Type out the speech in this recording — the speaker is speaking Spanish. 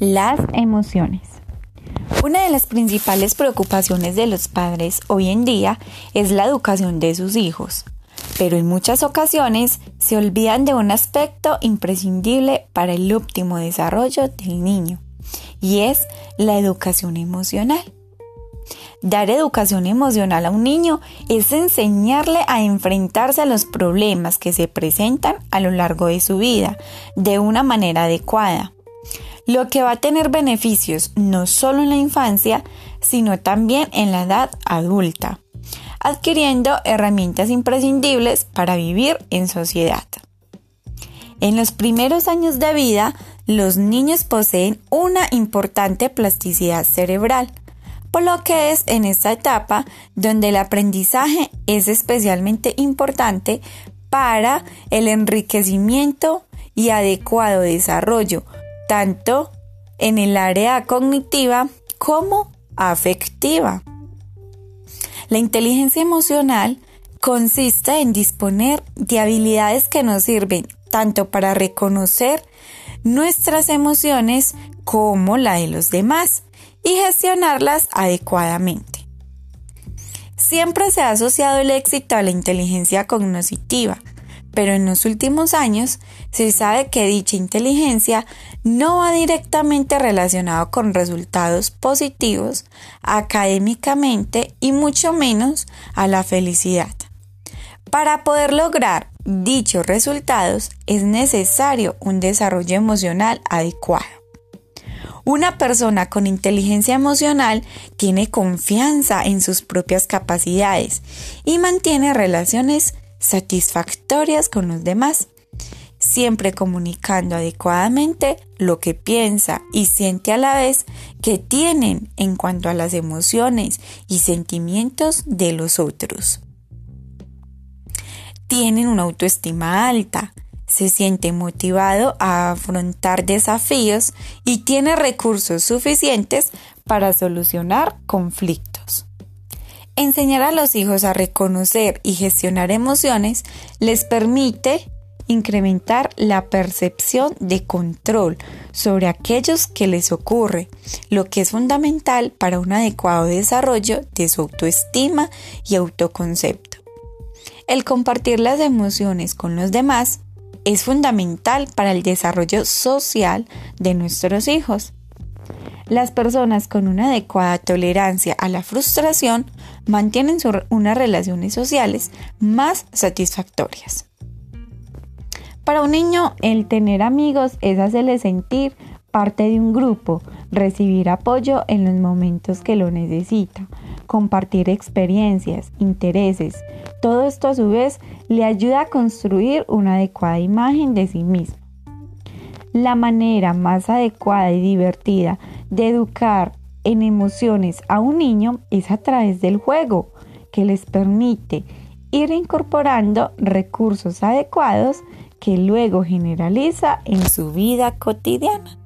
Las emociones. Una de las principales preocupaciones de los padres hoy en día es la educación de sus hijos, pero en muchas ocasiones se olvidan de un aspecto imprescindible para el óptimo desarrollo del niño, y es la educación emocional. Dar educación emocional a un niño es enseñarle a enfrentarse a los problemas que se presentan a lo largo de su vida de una manera adecuada, lo que va a tener beneficios no solo en la infancia, sino también en la edad adulta, adquiriendo herramientas imprescindibles para vivir en sociedad. En los primeros años de vida, los niños poseen una importante plasticidad cerebral, por lo que es en esta etapa donde el aprendizaje es especialmente importante para el enriquecimiento y adecuado desarrollo, tanto en el área cognitiva como afectiva. La inteligencia emocional consiste en disponer de habilidades que nos sirven tanto para reconocer nuestras emociones como la de los demás y gestionarlas adecuadamente. Siempre se ha asociado el éxito a la inteligencia cognitiva, pero en los últimos años se sabe que dicha inteligencia no va directamente relacionado con resultados positivos académicamente y mucho menos a la felicidad. Para poder lograr dichos resultados es necesario un desarrollo emocional adecuado. Una persona con inteligencia emocional tiene confianza en sus propias capacidades y mantiene relaciones satisfactorias con los demás, siempre comunicando adecuadamente lo que piensa y siente a la vez que tienen en cuanto a las emociones y sentimientos de los otros. Tienen una autoestima alta, se siente motivado a afrontar desafíos y tiene recursos suficientes para solucionar conflictos. Enseñar a los hijos a reconocer y gestionar emociones les permite incrementar la percepción de control sobre aquellos que les ocurre, lo que es fundamental para un adecuado desarrollo de su autoestima y autoconcepto. El compartir las emociones con los demás es fundamental para el desarrollo social de nuestros hijos. Las personas con una adecuada tolerancia a la frustración mantienen unas relaciones sociales más satisfactorias. Para un niño, el tener amigos es hacerle sentir parte de un grupo, recibir apoyo en los momentos que lo necesita, compartir experiencias, intereses. Todo esto a su vez le ayuda a construir una adecuada imagen de sí mismo. La manera más adecuada y divertida de educar en emociones a un niño es a través del juego, que les permite ir incorporando recursos adecuados que luego generaliza en su vida cotidiana.